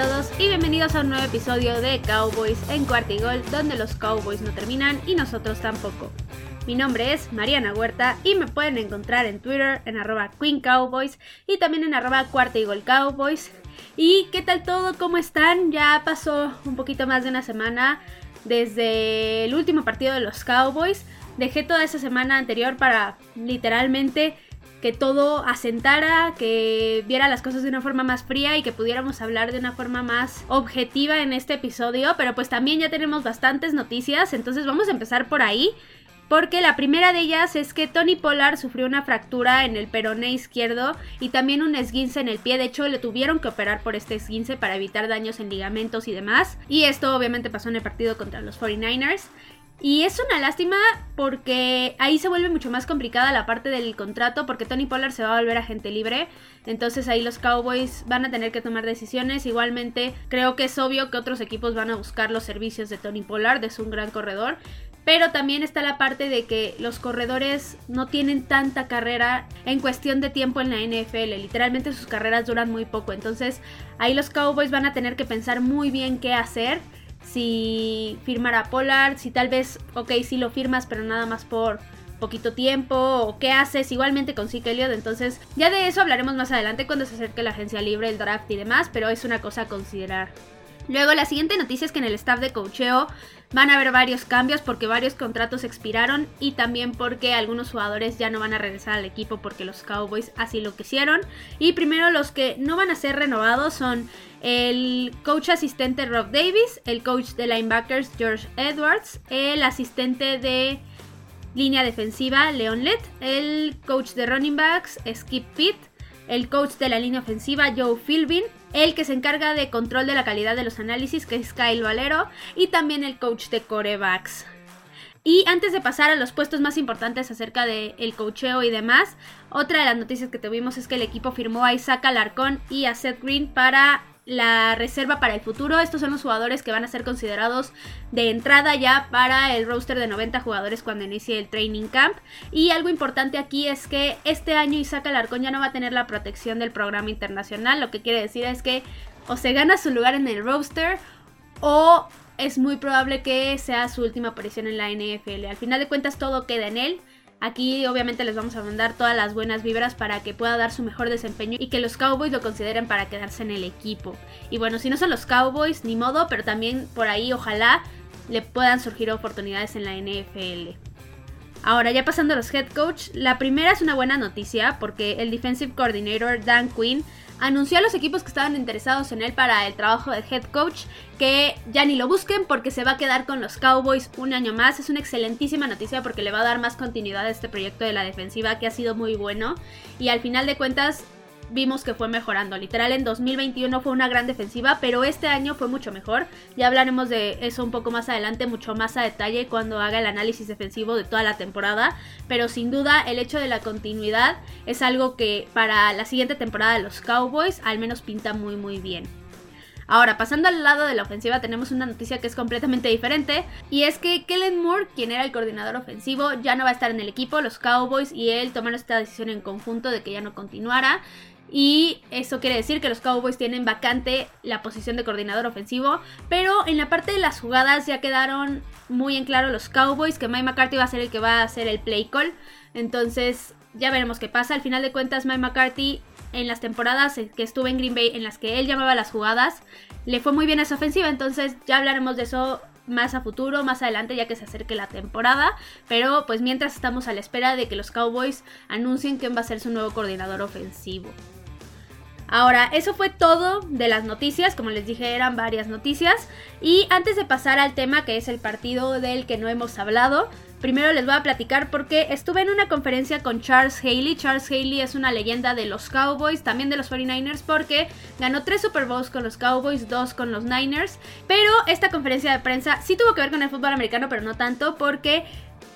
Todos y bienvenidos a un nuevo episodio de Cowboys en Cuarta y Gol, donde los Cowboys no terminan y nosotros tampoco. Mi nombre es Mariana Huerta y me pueden encontrar en Twitter en arroba Queen Cowboys y también en arroba Cuarta y Gol Cowboys. ¿Y qué tal todo? ¿Cómo están? Ya pasó un poquito más de una semana desde el último partido de los Cowboys. Dejé toda esa semana anterior para literalmente que todo asentara, que viera las cosas de una forma más fría y que pudiéramos hablar de una forma más objetiva en este episodio. Pero pues también ya tenemos bastantes noticias, entonces vamos a empezar por ahí. Porque la primera de ellas es que Tony Pollard sufrió una fractura en el peroné izquierdo y también un esguince en el pie. De hecho, le tuvieron que operar por este esguince para evitar daños en ligamentos y demás. Y esto obviamente pasó en el partido contra los 49ers. Y es una lástima porque ahí se vuelve mucho más complicada la parte del contrato porque Tony Pollard se va a volver agente libre. Entonces ahí los Cowboys van a tener que tomar decisiones. Igualmente creo que es obvio que otros equipos van a buscar los servicios de Tony Pollard. Es un gran corredor. Pero también está la parte de que los corredores no tienen tanta carrera en cuestión de tiempo en la NFL. Literalmente sus carreras duran muy poco. Entonces ahí los Cowboys van a tener que pensar muy bien qué hacer si firmar a Pollard, si tal vez, ok, si lo firmas, pero nada más por poquito tiempo, o qué haces igualmente con Zeke Elliott. Entonces, ya de eso hablaremos más adelante cuando se acerque la agencia libre, el draft y demás, pero es una cosa a considerar. Luego, la siguiente noticia es que en el staff de cocheo van a haber varios cambios porque varios contratos expiraron y también porque algunos jugadores ya no van a regresar al equipo porque los Cowboys así lo quisieron. Y primero los que no van a ser renovados son el coach asistente Rob Davis, el coach de linebackers George Edwards, el asistente de línea defensiva Leon Lett, el coach de running backs Skip Pitt, el coach de la línea ofensiva Joe Philbin, el que se encarga de control de la calidad de los análisis que es Kyle Valero y también el coach de corebacks. Y antes de pasar a los puestos más importantes acerca del el cocheo y demás, otra de las noticias que tuvimos es que el equipo firmó a Isaac Alarcón y a Seth Green para la reserva para el futuro. Estos son los jugadores que van a ser considerados de entrada ya para el roster de 90 jugadores cuando inicie el training camp. Y algo importante aquí es que este año Isaac Alarcón ya no va a tener la protección del programa internacional. Lo que quiere decir es que o se gana su lugar en el roster o es muy probable que sea su última aparición en la NFL. Al final de cuentas todo queda en él. Aquí obviamente les vamos a mandar todas las buenas vibras para que pueda dar su mejor desempeño y que los Cowboys lo consideren para quedarse en el equipo. Y bueno, si no son los Cowboys, ni modo, pero también por ahí ojalá le puedan surgir oportunidades en la NFL. Ahora, ya pasando a los head coach, la primera es una buena noticia porque el defensive coordinator Dan Quinn anunció a los equipos que estaban interesados en él para el trabajo de head coach que ya ni lo busquen porque se va a quedar con los Cowboys un año más. Es una excelentísima noticia porque le va a dar más continuidad a este proyecto de la defensiva que ha sido muy bueno y al final de cuentas vimos que fue mejorando. Literal, en 2021 fue una gran defensiva, pero este año fue mucho mejor. Ya hablaremos de eso un poco más adelante, mucho más a detalle cuando haga el análisis defensivo de toda la temporada. Pero sin duda, el hecho de la continuidad es algo que para la siguiente temporada de los Cowboys al menos pinta muy muy bien. Ahora, pasando al lado de la ofensiva, tenemos una noticia que es completamente diferente. Y es que Kellen Moore, quien era el coordinador ofensivo, ya no va a estar en el equipo. Los Cowboys y él tomaron esta decisión en conjunto de que ya no continuara. Y eso quiere decir que los Cowboys tienen vacante la posición de coordinador ofensivo. Pero en la parte de las jugadas ya quedaron muy en claro los Cowboys que Mike McCarthy va a ser el que va a hacer el play call. Entonces ya veremos qué pasa. Al final de cuentas Mike McCarthy en las temporadas que estuvo en Green Bay en las que él llamaba las jugadas le fue muy bien esa ofensiva. Entonces ya hablaremos de eso más a futuro, más adelante, ya que se acerque la temporada. Pero pues mientras estamos a la espera de que los Cowboys anuncien quién va a ser su nuevo coordinador ofensivo. Ahora, eso fue todo de las noticias, como les dije eran varias noticias. Y antes de pasar al tema que es el partido del que no hemos hablado, primero les voy a platicar porque estuve en una conferencia con Charles Haley. Charles Haley es una leyenda de los Cowboys, también de los 49ers, porque ganó tres Super Bowls con los Cowboys, dos con los Niners. Pero esta conferencia de prensa sí tuvo que ver con el fútbol americano, pero no tanto, porque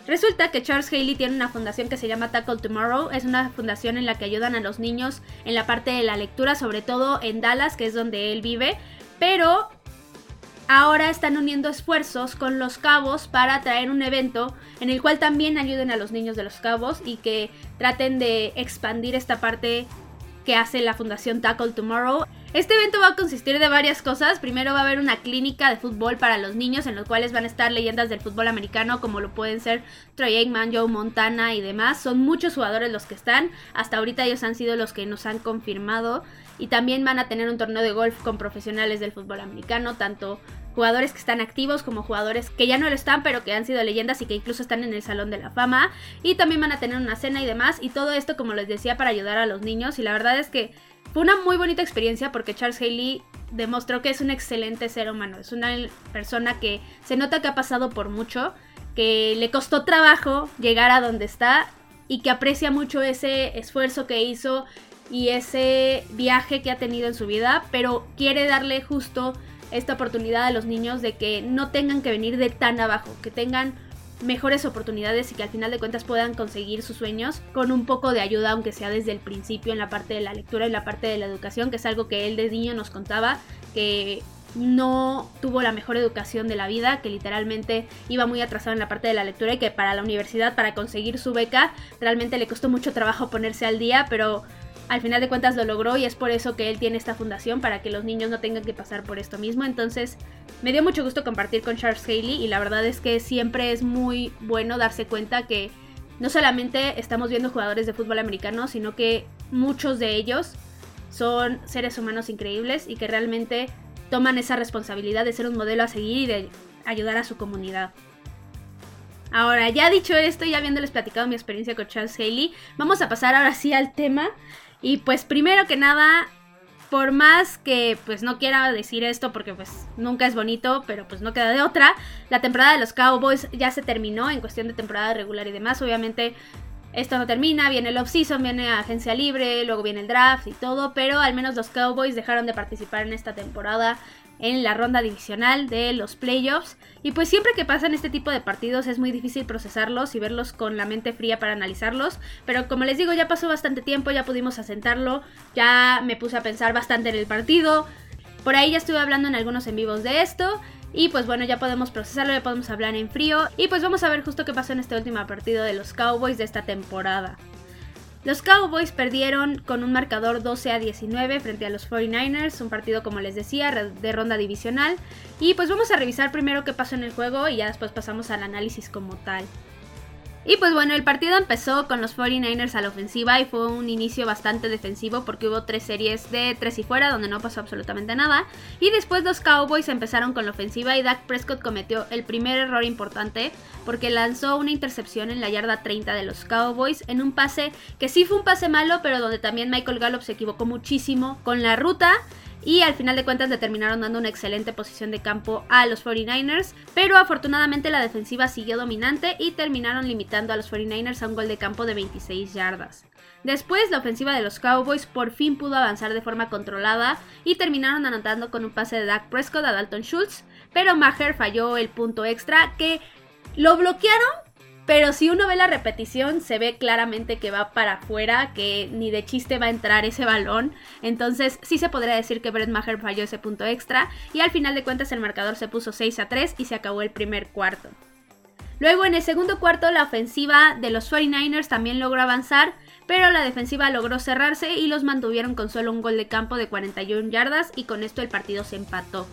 Resulta que Charles Haley tiene una fundación que se llama Tackle Tomorrow. Es una fundación en la que ayudan a los niños en la parte de la lectura, sobre todo en Dallas, que es donde él vive. Pero ahora están uniendo esfuerzos con los cabos para traer un evento en el cual también ayuden a los niños de los cabos y que traten de expandir esta parte que hace la fundación Tackle Tomorrow. Este evento va a consistir de varias cosas. Primero va a haber una clínica de fútbol para los niños en los cuales van a estar leyendas del fútbol americano como lo pueden ser Troy Aikman, Joe Montana y demás. Son muchos jugadores los que están. Hasta ahorita ellos han sido los que nos han confirmado. Y también van a tener un torneo de golf con profesionales del fútbol americano, tanto jugadores que están activos como jugadores que ya no lo están, pero que han sido leyendas y que incluso están en el Salón de la Fama. Y también van a tener una cena y demás. Y todo esto, como les decía, para ayudar a los niños. Y la verdad es que fue una muy bonita experiencia porque Charles Haley demostró que es un excelente ser humano. Es una persona que se nota que ha pasado por mucho, que le costó trabajo llegar a donde está y que aprecia mucho ese esfuerzo que hizo y ese viaje que ha tenido en su vida, pero quiere darle justo esta oportunidad a los niños de que no tengan que venir de tan abajo, que tengan mejores oportunidades y que al final de cuentas puedan conseguir sus sueños con un poco de ayuda, aunque sea desde el principio en la parte de la lectura y la parte de la educación, que es algo que él de niño nos contaba, que no tuvo la mejor educación de la vida, que literalmente iba muy atrasado en la parte de la lectura y que para la universidad, para conseguir su beca, realmente le costó mucho trabajo ponerse al día, pero al final de cuentas lo logró y es por eso que él tiene esta fundación para que los niños no tengan que pasar por esto mismo. Entonces me dio mucho gusto compartir con Charles Haley y la verdad es que siempre es muy bueno darse cuenta que no solamente estamos viendo jugadores de fútbol americano, sino que muchos de ellos son seres humanos increíbles y que realmente toman esa responsabilidad de ser un modelo a seguir y de ayudar a su comunidad. Ahora, ya dicho esto, ya habiéndoles platicado mi experiencia con Charles Haley, vamos a pasar ahora sí al tema y pues primero que nada, por más que pues no quiera decir esto porque pues nunca es bonito, pero pues no queda de otra, la temporada de los Cowboys ya se terminó en cuestión de temporada regular y demás. Obviamente esto no termina, viene el off-season, viene agencia libre, luego viene el draft y todo, pero al menos los Cowboys dejaron de participar en esta temporada en la ronda divisional de los playoffs. Y pues siempre que pasan este tipo de partidos es muy difícil procesarlos y verlos con la mente fría para analizarlos. Pero como les digo, ya pasó bastante tiempo, ya pudimos asentarlo, ya me puse a pensar bastante en el partido. Por ahí ya estuve hablando en algunos en vivos de esto. Y pues bueno, ya podemos procesarlo, ya podemos hablar en frío. Y pues vamos a ver justo qué pasó en este último partido de los Cowboys de esta temporada. Los Cowboys perdieron con un marcador 12 a 19 frente a los 49ers, un partido como les decía de ronda divisional. Y pues vamos a revisar primero qué pasó en el juego y ya después pasamos al análisis como tal. Y pues bueno, el partido empezó con los 49ers a la ofensiva y fue un inicio bastante defensivo porque hubo tres series de tres y fuera donde no pasó absolutamente nada. Y después los Cowboys empezaron con la ofensiva y Dak Prescott cometió el primer error importante porque lanzó una intercepción en la yarda 30 de los Cowboys en un pase que sí fue un pase malo, pero donde también Michael Gallup se equivocó muchísimo con la ruta y al final de cuentas le terminaron dando una excelente posición de campo a los 49ers, pero afortunadamente la defensiva siguió dominante y terminaron limitando a los 49ers a un gol de campo de 26 yardas. Después, la ofensiva de los Cowboys por fin pudo avanzar de forma controlada y terminaron anotando con un pase de Dak Prescott a Dalton Schultz, pero Maher falló el punto extra que lo bloquearon, pero si uno ve la repetición, se ve claramente que va para afuera, que ni de chiste va a entrar ese balón. Entonces, sí se podría decir que Brett Maher falló ese punto extra. Y al final de cuentas, el marcador se puso 6 a 3 y se acabó el primer cuarto. Luego, en el segundo cuarto, la ofensiva de los 49ers también logró avanzar, pero la defensiva logró cerrarse y los mantuvieron con solo un gol de campo de 41 yardas y con esto el partido se empató.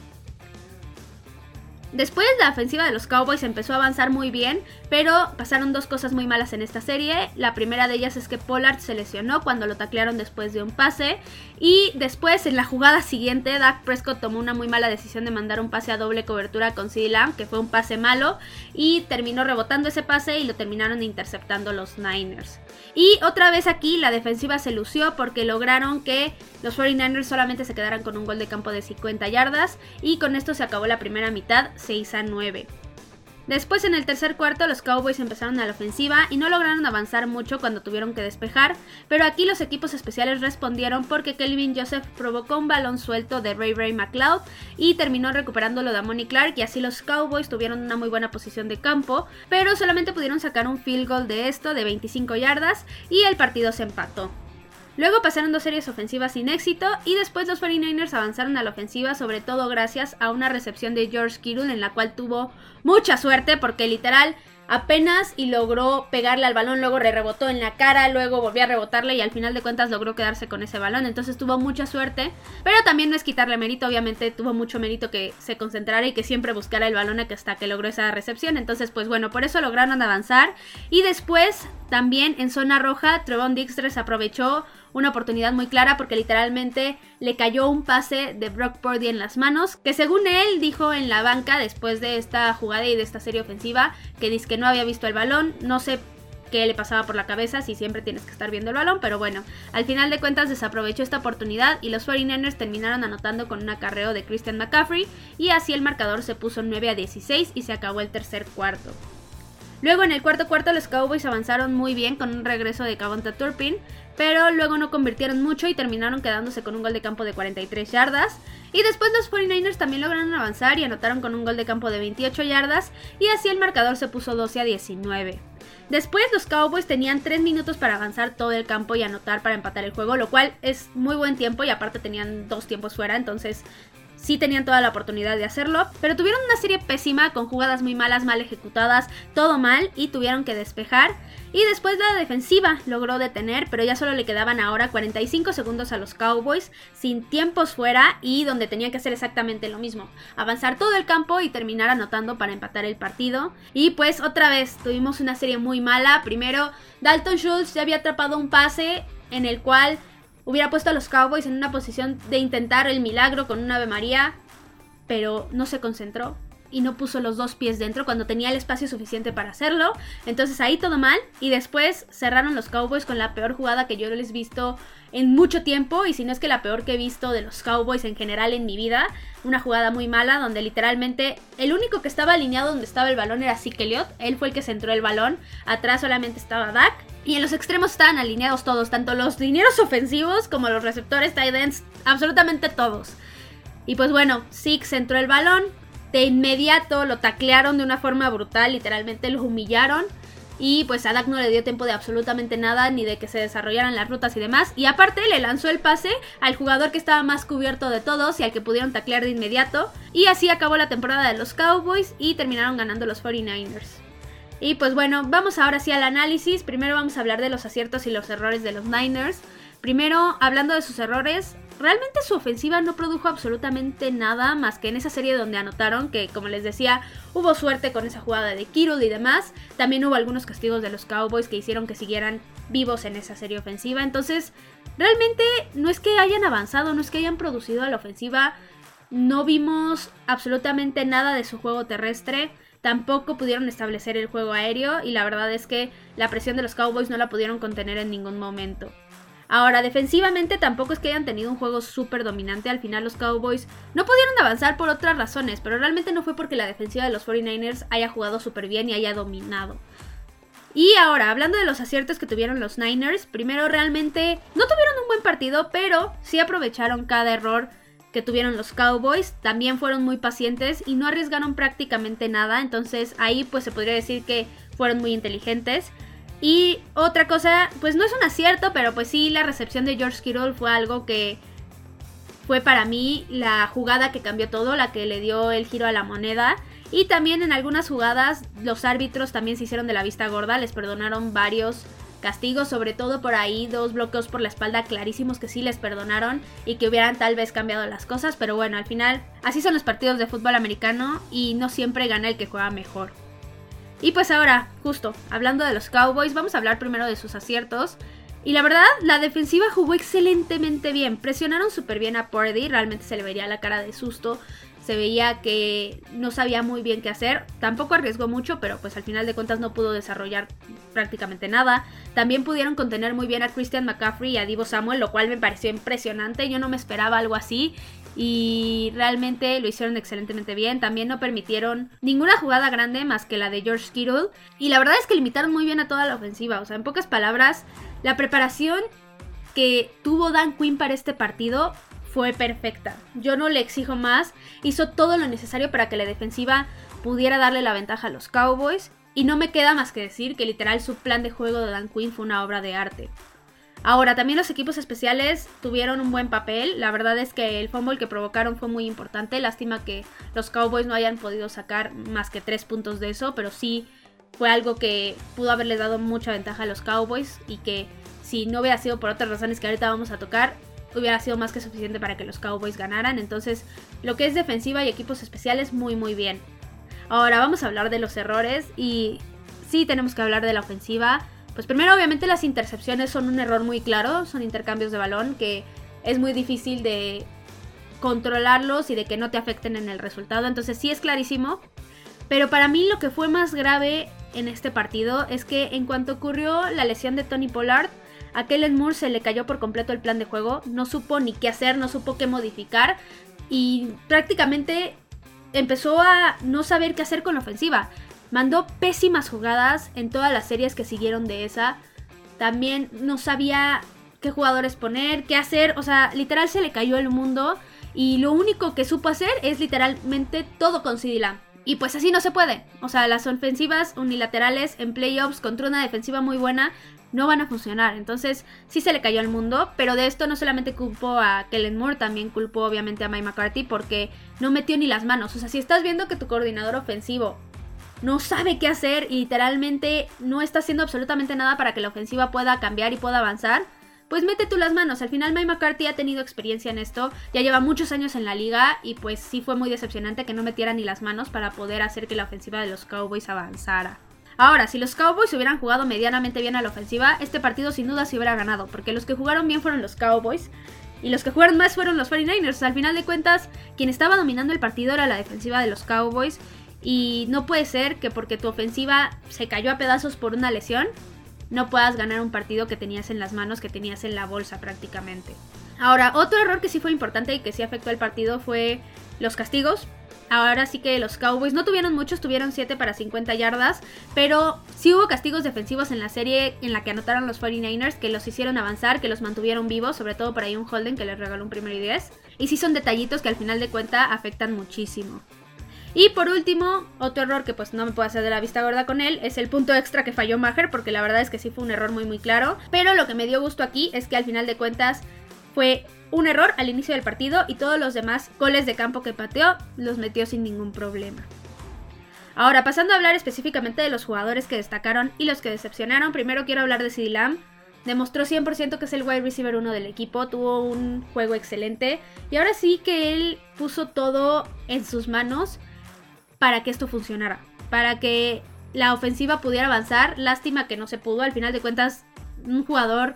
Después la ofensiva de los Cowboys empezó a avanzar muy bien, pero pasaron dos cosas muy malas en esta serie. La primera de ellas es que Pollard se lesionó cuando lo taclearon después de un pase. Y después, en la jugada siguiente, Dak Prescott tomó una muy mala decisión de mandar un pase a doble cobertura con CeeDee Lamb, que fue un pase malo, y terminó rebotando ese pase y lo terminaron interceptando los Niners. Y otra vez aquí la defensiva se lució porque lograron que los 49ers solamente se quedaran con un gol de campo de 50 yardas y con esto se acabó la primera mitad 6 a 9. Después en el tercer cuarto los Cowboys empezaron a la ofensiva y no lograron avanzar mucho cuando tuvieron que despejar, pero aquí los equipos especiales respondieron porque Kelvin Joseph provocó un balón suelto de Ray Ray McLeod y terminó recuperándolo de Amoni Clark y así los Cowboys tuvieron una muy buena posición de campo, pero solamente pudieron sacar un field goal de esto de 25 yardas y el partido se empató. Luego pasaron dos series ofensivas sin éxito y después los 49ers avanzaron a la ofensiva sobre todo gracias a una recepción de George Kittle en la cual tuvo mucha suerte porque literal apenas y logró pegarle al balón, luego re rebotó en la cara, luego volvió a rebotarle y al final de cuentas logró quedarse con ese balón. Entonces tuvo mucha suerte, pero también no es quitarle mérito, obviamente tuvo mucho mérito que se concentrara y que siempre buscara el balón hasta que logró esa recepción. Entonces, pues bueno, por eso lograron avanzar. Y después, también en zona roja, Trevon Dijkstra aprovechó una oportunidad muy clara porque literalmente le cayó un pase de Brock Purdy en las manos, que según él dijo en la banca después de esta jugada y de esta serie ofensiva, que dice que no había visto el balón, no sé qué le pasaba por la cabeza si siempre tienes que estar viendo el balón, pero bueno, al final de cuentas desaprovechó esta oportunidad y los 49ers terminaron anotando con un acarreo de Christian McCaffrey y así el marcador se puso 9 a 16 y se acabó el tercer cuarto. Luego en el cuarto cuarto los Cowboys avanzaron muy bien con un regreso de Cavonta Turpin, pero luego no convirtieron mucho y terminaron quedándose con un gol de campo de 43 yardas. Y después los 49ers también lograron avanzar y anotaron con un gol de campo de 28 yardas y así el marcador se puso 12 a 19. Después los Cowboys tenían 3 minutos para avanzar todo el campo y anotar para empatar el juego, lo cual es muy buen tiempo y aparte tenían dos tiempos fuera, entonces sí tenían toda la oportunidad de hacerlo, pero tuvieron una serie pésima con jugadas muy malas, mal ejecutadas, todo mal y tuvieron que despejar. Y después la defensiva logró detener, pero ya solo le quedaban ahora 45 segundos a los Cowboys, sin tiempos fuera y donde tenían que hacer exactamente lo mismo, avanzar todo el campo y terminar anotando para empatar el partido. Y pues otra vez tuvimos una serie muy mala. Primero, Dalton Schultz ya había atrapado un pase en el cual hubiera puesto a los Cowboys en una posición de intentar el milagro con un Ave María, pero no se concentró y no puso los dos pies dentro cuando tenía el espacio suficiente para hacerlo. Entonces ahí todo mal. Y después cerraron los Cowboys con la peor jugada que yo les he visto en mucho tiempo. Y si no es que la peor que he visto de los Cowboys en general en mi vida. Una jugada muy mala donde literalmente el único que estaba alineado donde estaba el balón era Zeke Elliott. Él fue el que centró el balón. Atrás solamente estaba Dak. Y en los extremos estaban alineados todos, tanto los linieros ofensivos como los receptores, tight ends, absolutamente todos. Y pues bueno, Zeke centró el balón, de inmediato lo taclearon de una forma brutal, literalmente lo humillaron. Y pues a Dak no le dio tiempo de absolutamente nada, ni de que se desarrollaran las rutas y demás. Y aparte le lanzó el pase al jugador que estaba más cubierto de todos y al que pudieron taclear de inmediato. Y así acabó la temporada de los Cowboys y terminaron ganando los 49ers. Y pues bueno, vamos ahora sí al análisis. Primero vamos a hablar de los aciertos y los errores de los Niners. Primero, hablando de sus errores, realmente su ofensiva no produjo absolutamente nada más que en esa serie donde anotaron que, como les decía, hubo suerte con esa jugada de Kittle y demás. También hubo algunos castigos de los Cowboys que hicieron que siguieran vivos en esa serie ofensiva. Entonces, realmente no es que hayan avanzado, no es que hayan producido la ofensiva. No vimos absolutamente nada de su juego terrestre. Tampoco pudieron establecer el juego aéreo y la verdad es que la presión de los Cowboys no la pudieron contener en ningún momento. Ahora, defensivamente tampoco es que hayan tenido un juego súper dominante. Al final los Cowboys no pudieron avanzar por otras razones, pero realmente no fue porque la defensiva de los 49ers haya jugado súper bien y haya dominado. Y ahora, hablando de los aciertos que tuvieron los Niners, primero realmente no tuvieron un buen partido, pero sí aprovecharon cada error que tuvieron los Cowboys, también fueron muy pacientes y no arriesgaron prácticamente nada, entonces ahí pues se podría decir que fueron muy inteligentes. Y otra cosa, pues no es un acierto, pero pues sí la recepción de George Kittle fue algo que fue para mí la jugada que cambió todo, la que le dio el giro a la moneda. Y también en algunas jugadas los árbitros también se hicieron de la vista gorda, les perdonaron varios castigos, sobre todo por ahí dos bloqueos por la espalda clarísimos que sí les perdonaron y que hubieran tal vez cambiado las cosas, pero bueno, al final así son los partidos de fútbol americano y no siempre gana el que juega mejor. Y pues ahora, justo, hablando de los Cowboys, vamos a hablar primero de sus aciertos. Y la verdad, la defensiva jugó excelentemente bien. Presionaron súper bien a Purdy, realmente se le vería la cara de susto se veía que no sabía muy bien qué hacer. Tampoco arriesgó mucho, pero pues al final de cuentas no pudo desarrollar prácticamente nada. También pudieron contener muy bien a Christian McCaffrey y a Divo Samuel, lo cual me pareció impresionante. Yo no me esperaba algo así y realmente lo hicieron excelentemente bien. También no permitieron ninguna jugada grande más que la de George Kittle. Y la verdad es que limitaron muy bien a toda la ofensiva. O sea, en pocas palabras, la preparación que tuvo Dan Quinn para este partido fue perfecta. Yo no le exijo más. Hizo todo lo necesario para que la defensiva pudiera darle la ventaja a los Cowboys. Y no me queda más que decir que literal su plan de juego de Dan Quinn fue una obra de arte. Ahora, también los equipos especiales tuvieron un buen papel. La verdad es que el fumble que provocaron fue muy importante. Lástima que los Cowboys no hayan podido sacar más que tres puntos de eso, pero sí fue algo que pudo haberles dado mucha ventaja a los Cowboys y que si no hubiera sido por otras razones que ahorita vamos a tocar, hubiera sido más que suficiente para que los Cowboys ganaran. Entonces, lo que es defensiva y equipos especiales, muy, muy bien. Ahora vamos a hablar de los errores y sí tenemos que hablar de la ofensiva. Pues primero, obviamente, las intercepciones son un error muy claro, son intercambios de balón que es muy difícil de controlarlos y de que no te afecten en el resultado. Entonces, sí es clarísimo. Pero para mí lo que fue más grave en este partido es que en cuanto ocurrió la lesión de Tony Pollard, a Kellen Moore se le cayó por completo el plan de juego, no supo ni qué hacer, no supo qué modificar y prácticamente empezó a no saber qué hacer con la ofensiva. Mandó pésimas jugadas en todas las series que siguieron de esa. También no sabía qué jugadores poner, qué hacer. O sea, literal se le cayó el mundo. Y lo único que supo hacer es literalmente todo con CD Y pues así no se puede. O sea, las ofensivas unilaterales en playoffs contra una defensiva muy buena no van a funcionar. Entonces, sí se le cayó al mundo, pero de esto no solamente culpo a Kellen Moore, también culpo obviamente a Mike McCarthy porque no metió ni las manos. O sea, si estás viendo que tu coordinador ofensivo no sabe qué hacer y literalmente no está haciendo absolutamente nada para que la ofensiva pueda cambiar y pueda avanzar, pues mete tú las manos. Al final Mike McCarthy ha tenido experiencia en esto, ya lleva muchos años en la liga y pues sí fue muy decepcionante que no metiera ni las manos para poder hacer que la ofensiva de los Cowboys avanzara. Ahora, si los Cowboys hubieran jugado medianamente bien a la ofensiva, este partido sin duda se hubiera ganado, porque los que jugaron bien fueron los Cowboys y los que jugaron más fueron los 49ers. Al final de cuentas, quien estaba dominando el partido era la defensiva de los Cowboys y no puede ser que porque tu ofensiva se cayó a pedazos por una lesión, no puedas ganar un partido que tenías en las manos, que tenías en la bolsa prácticamente. Ahora, otro error que sí fue importante y que sí afectó al partido fue los castigos. Ahora sí que los Cowboys no tuvieron muchos, tuvieron 7 para 50 yardas, pero sí hubo castigos defensivos en la serie en la que anotaron los 49ers, que los hicieron avanzar, que los mantuvieron vivos, sobre todo por ahí un Holden que les regaló un primero y 10. Y sí son detallitos que al final de cuenta afectan muchísimo. Y por último, otro error que pues no me puedo hacer de la vista gorda con él es el punto extra que falló Maher, porque la verdad es que sí fue un error muy muy claro. Pero lo que me dio gusto aquí es que al final de cuentas fue un error al inicio del partido y todos los demás goles de campo que pateó los metió sin ningún problema. Ahora, pasando a hablar específicamente de los jugadores que destacaron y los que decepcionaron, primero quiero hablar de CD Lamb. Demostró 100% que es el wide receiver uno del equipo, tuvo un juego excelente y ahora sí que él puso todo en sus manos para que esto funcionara, para que la ofensiva pudiera avanzar. Lástima que no se pudo, al final de cuentas un jugador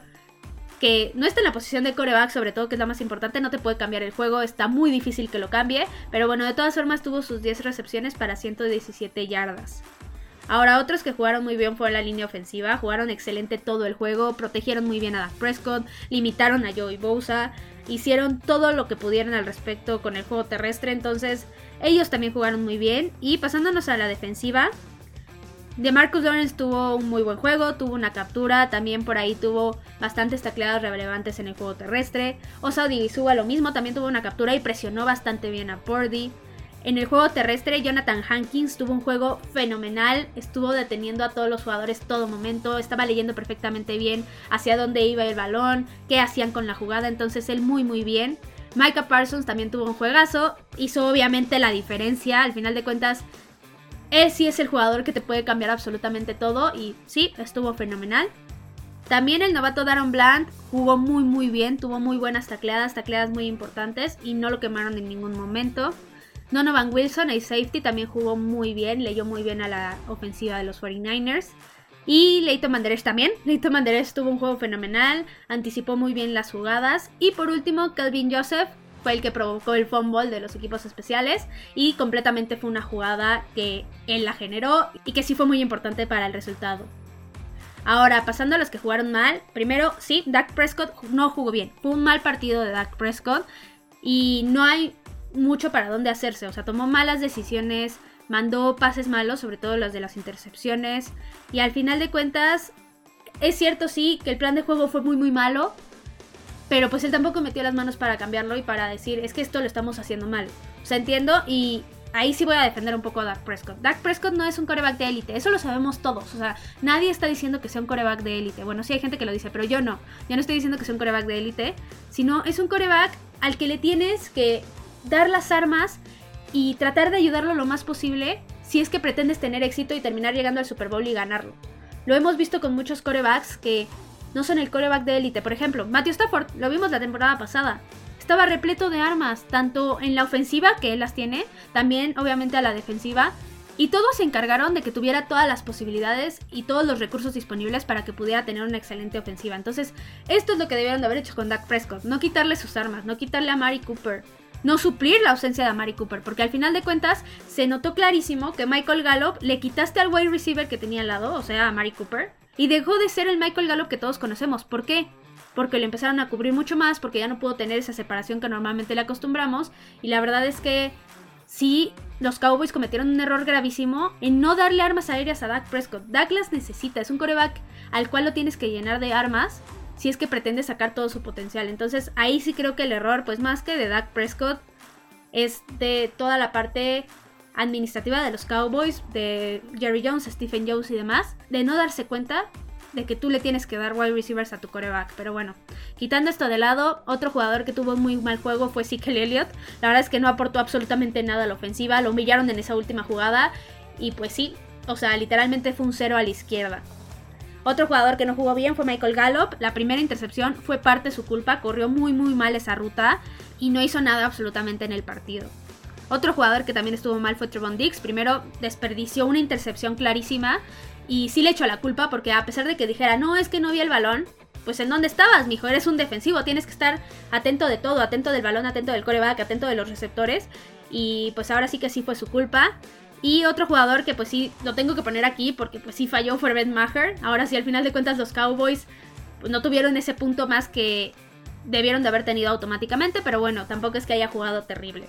que no está en la posición de coreback, sobre todo que es la más importante, no te puede cambiar el juego, está muy difícil que lo cambie, pero bueno, de todas formas tuvo sus 10 recepciones para 117 yardas. Ahora, otros que jugaron muy bien fue la línea ofensiva, jugaron excelente todo el juego, protegieron muy bien a Dak Prescott, limitaron a Joey Bosa, hicieron todo lo que pudieran al respecto con el juego terrestre, entonces ellos también jugaron muy bien. Y pasándonos a la defensiva, de Marcus Lawrence tuvo un muy buen juego, tuvo una captura, también por ahí tuvo bastantes tacleadas relevantes en el juego terrestre. Osa Odigizua lo mismo, también tuvo una captura y presionó bastante bien a Purdy. En el juego terrestre, Jonathan Hankins tuvo un juego fenomenal, estuvo deteniendo a todos los jugadores todo momento, estaba leyendo perfectamente bien hacia dónde iba el balón, qué hacían con la jugada, entonces él muy muy bien. Micah Parsons también tuvo un juegazo, hizo obviamente la diferencia, al final de cuentas él sí es el jugador que te puede cambiar absolutamente todo y sí, estuvo fenomenal. También el novato Daron Bland jugó muy muy bien, tuvo muy buenas tacleadas, tacleadas muy importantes y no lo quemaron en ningún momento. Donovan Wilson, el safety, también jugó muy bien, leyó muy bien a la ofensiva de los 49ers. Y Leighton Manderech también. Leighton Manderech tuvo un juego fenomenal, anticipó muy bien las jugadas. Y por último, Calvin Joseph fue el que provocó el fumble de los equipos especiales y completamente fue una jugada que él la generó y que sí fue muy importante para el resultado. Ahora, pasando a los que jugaron mal, primero, sí, Dak Prescott no jugó bien. Fue un mal partido de Dak Prescott y no hay mucho para dónde hacerse. O sea, tomó malas decisiones, mandó pases malos, sobre todo los de las intercepciones. Y al final de cuentas, es cierto, sí, que el plan de juego fue muy, muy malo. Pero pues él tampoco metió las manos para cambiarlo y para decir, es que esto lo estamos haciendo mal. O sea, entiendo y ahí sí voy a defender un poco a Dak Prescott. Dak Prescott no es un coreback de élite, eso lo sabemos todos. O sea, nadie está diciendo que sea un coreback de élite. Bueno, sí hay gente que lo dice, pero yo no. Yo no estoy diciendo que sea un coreback de élite, sino es un coreback al que le tienes que dar las armas y tratar de ayudarlo lo más posible si es que pretendes tener éxito y terminar llegando al Super Bowl y ganarlo. Lo hemos visto con muchos corebacks que no son el coreback de élite. Por ejemplo, Matthew Stafford, lo vimos la temporada pasada. Estaba repleto de armas, tanto en la ofensiva, que él las tiene, también obviamente a la defensiva. Y todos se encargaron de que tuviera todas las posibilidades y todos los recursos disponibles para que pudiera tener una excelente ofensiva. Entonces, esto es lo que debieron de haber hecho con Dak Prescott. No quitarle sus armas, no quitarle a Mari Cooper. No suplir la ausencia de Mari Cooper. Porque al final de cuentas se notó clarísimo que Michael Gallup le quitaste al wide receiver que tenía al lado, o sea, a Mari Cooper. Y dejó de ser el Michael Gallup que todos conocemos. ¿Por qué? Porque le empezaron a cubrir mucho más, porque ya no pudo tener esa separación que normalmente le acostumbramos. Y la verdad es que sí, los Cowboys cometieron un error gravísimo en no darle armas aéreas a Dak Prescott. Dak las necesita, es un coreback al cual lo tienes que llenar de armas si es que pretende sacar todo su potencial. Entonces ahí sí creo que el error, pues más que de Dak Prescott, es de toda la parte administrativa de los Cowboys, de Jerry Jones, Stephen Jones y demás, de no darse cuenta de que tú le tienes que dar wide receivers a tu coreback. Pero bueno, quitando esto de lado, otro jugador que tuvo muy mal juego fue Sikel Elliott. La verdad es que no aportó absolutamente nada a la ofensiva, lo humillaron en esa última jugada y pues sí, o sea, literalmente fue un cero a la izquierda. Otro jugador que no jugó bien fue Michael Gallup. La primera intercepción fue parte de su culpa, corrió muy muy mal esa ruta y no hizo nada absolutamente en el partido. Otro jugador que también estuvo mal fue Trevon Dix. Primero desperdició una intercepción clarísima y sí le echó la culpa porque a pesar de que dijera, no, es que no vi el balón, pues en dónde estabas, mijo, eres un defensivo, tienes que estar atento de todo, atento del balón, atento del coreback, atento de los receptores. Y pues ahora sí que sí fue su culpa. Y otro jugador que pues sí lo tengo que poner aquí porque pues sí falló fue Ben Maher. Ahora sí, al final de cuentas los Cowboys pues, no tuvieron ese punto más que debieron de haber tenido automáticamente, pero bueno, tampoco es que haya jugado terrible.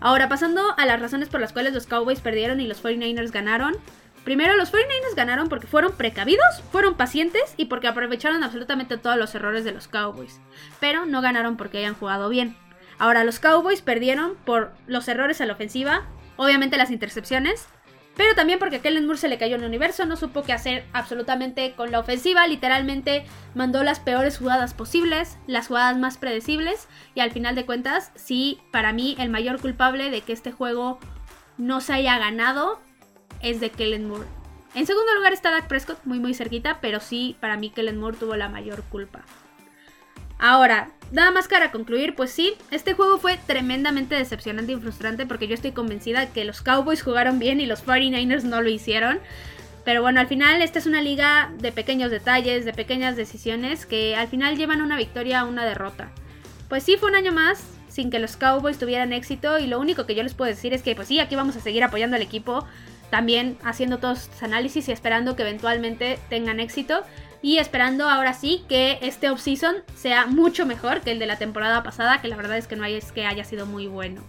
Ahora, pasando a las razones por las cuales los Cowboys perdieron y los 49ers ganaron. Primero, los 49ers ganaron porque fueron precavidos, fueron pacientes y porque aprovecharon absolutamente todos los errores de los Cowboys. Pero no ganaron porque hayan jugado bien. Ahora, los Cowboys perdieron por los errores a la ofensiva, obviamente las intercepciones, pero también porque a Kellen Moore se le cayó en el universo, no supo qué hacer absolutamente con la ofensiva, literalmente mandó las peores jugadas posibles, las jugadas más predecibles, y al final de cuentas, sí, para mí el mayor culpable de que este juego no se haya ganado es de Kellen Moore. En segundo lugar está Dak Prescott, muy muy cerquita, pero sí, para mí Kellen Moore tuvo la mayor culpa. Ahora, nada más para concluir, pues sí, este juego fue tremendamente decepcionante y frustrante porque yo estoy convencida que los Cowboys jugaron bien y los 49ers no lo hicieron. Pero bueno, al final esta es una liga de pequeños detalles, de pequeñas decisiones que al final llevan una victoria a una derrota. Pues sí, fue un año más sin que los Cowboys tuvieran éxito y lo único que yo les puedo decir es que pues sí, aquí vamos a seguir apoyando al equipo, también haciendo todos estos análisis y esperando que eventualmente tengan éxito y esperando ahora sí que este off-season sea mucho mejor que el de la temporada pasada, que la verdad es que no hay, es que haya sido muy bueno.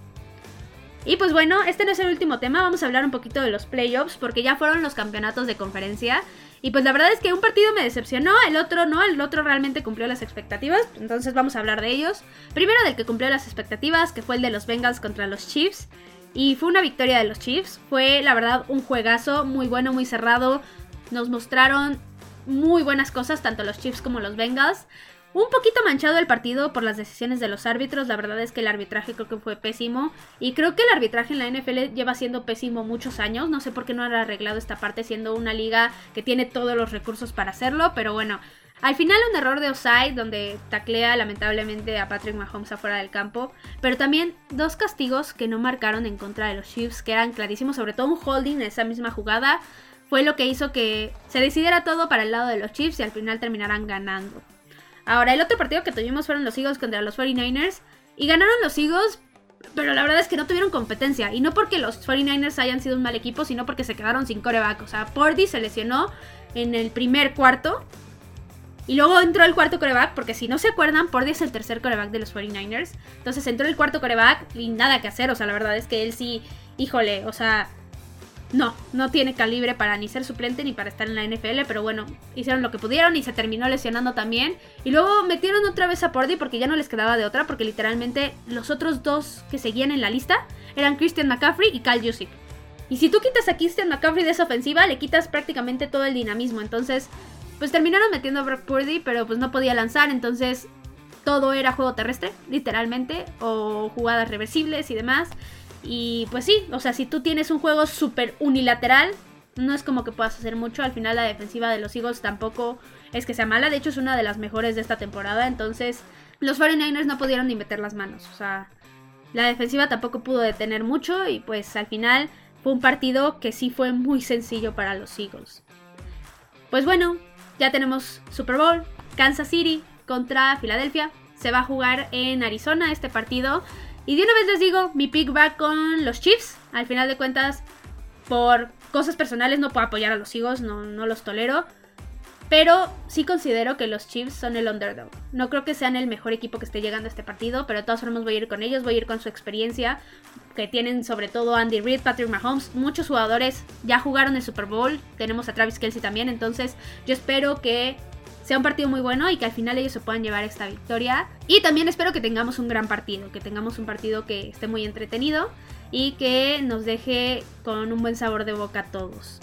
Y pues bueno, este no es el último tema, vamos a hablar un poquito de los playoffs, porque ya fueron los campeonatos de conferencia. Y pues la verdad es que un partido me decepcionó, el otro no, el otro realmente cumplió las expectativas, entonces vamos a hablar de ellos. Primero del que cumplió las expectativas, que fue el de los Bengals contra los Chiefs. Y fue una victoria de los Chiefs, fue la verdad un juegazo muy bueno, muy cerrado. Nos mostraron muy buenas cosas, tanto los Chiefs como los Bengals. Un poquito manchado el partido por las decisiones de los árbitros, la verdad es que el arbitraje creo que fue pésimo. Y creo que el arbitraje en la NFL lleva siendo pésimo muchos años, no sé por qué no han arreglado esta parte siendo una liga que tiene todos los recursos para hacerlo, pero bueno, al final un error de offside donde taclea lamentablemente a Patrick Mahomes afuera del campo, pero también dos castigos que no marcaron en contra de los Chiefs que eran clarísimos, sobre todo un holding en esa misma jugada fue lo que hizo que se decidiera todo para el lado de los Chiefs y al final terminarán ganando. Ahora, el otro partido que tuvimos fueron los Eagles contra los 49ers y ganaron los Eagles, pero la verdad es que no tuvieron competencia y no porque los 49ers hayan sido un mal equipo, sino porque se quedaron sin coreback. O sea, Pordy se lesionó en el primer cuarto y luego entró el cuarto coreback, porque si no se acuerdan, Pordy es el tercer coreback de los 49ers. Entonces entró el cuarto coreback y nada que hacer. O sea, la verdad es que él sí, híjole, o sea, no, no tiene calibre para ni ser suplente ni para estar en la NFL, pero bueno, hicieron lo que pudieron y se terminó lesionando también. Y luego metieron otra vez a Pordy porque ya no les quedaba de otra, porque literalmente los otros dos que seguían en la lista eran Christian McCaffrey y Cal Jusic. Y si tú quitas a Christian McCaffrey de esa ofensiva, le quitas prácticamente todo el dinamismo. Entonces, pues terminaron metiendo a Brock Purdy, pero pues no podía lanzar, entonces todo era juego terrestre, literalmente, o jugadas reversibles y demás. Y pues sí, o sea, si tú tienes un juego súper unilateral, no es como que puedas hacer mucho. Al final la defensiva de los Eagles tampoco es que sea mala. De hecho es una de las mejores de esta temporada. Entonces los 49ers no pudieron ni meter las manos. O sea, la defensiva tampoco pudo detener mucho. Y pues al final fue un partido que sí fue muy sencillo para los Eagles. Pues bueno, ya tenemos Super Bowl. Kansas City contra Filadelfia. Se va a jugar en Arizona este partido. Y de una vez les digo, mi pick va con los Chiefs. Al final de cuentas, por cosas personales no puedo apoyar a los Eagles, no, no los tolero. Pero sí considero que los Chiefs son el underdog. No creo que sean el mejor equipo que esté llegando a este partido, pero de todas formas voy a ir con ellos, voy a ir con su experiencia, que tienen sobre todo Andy Reid, Patrick Mahomes. Muchos jugadores ya jugaron el Super Bowl, tenemos a Travis Kelsey también, entonces yo espero que sea un partido muy bueno y que al final ellos se puedan llevar esta victoria. Y también espero que tengamos un gran partido, que tengamos un partido que esté muy entretenido y que nos deje con un buen sabor de boca a todos.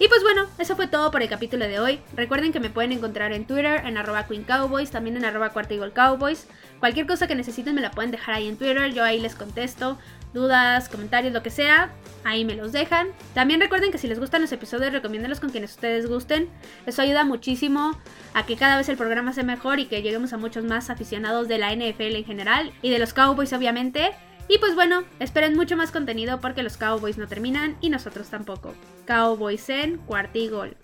Y pues bueno, eso fue todo por el capítulo de hoy. Recuerden que me pueden encontrar en Twitter, en arroba Queen Cowboys, también en arroba Cowboys. Cualquier cosa que necesiten me la pueden dejar ahí en Twitter, yo ahí les contesto. Dudas, comentarios, lo que sea, ahí me los dejan. También recuerden que si les gustan los episodios, recomiéndenlos con quienes ustedes gusten. Eso ayuda muchísimo a que cada vez el programa sea mejor y que lleguemos a muchos más aficionados de la NFL en general y de los Cowboys obviamente. Y pues bueno, esperen mucho más contenido porque los Cowboys no terminan y nosotros tampoco. Cowboys en cuartigol.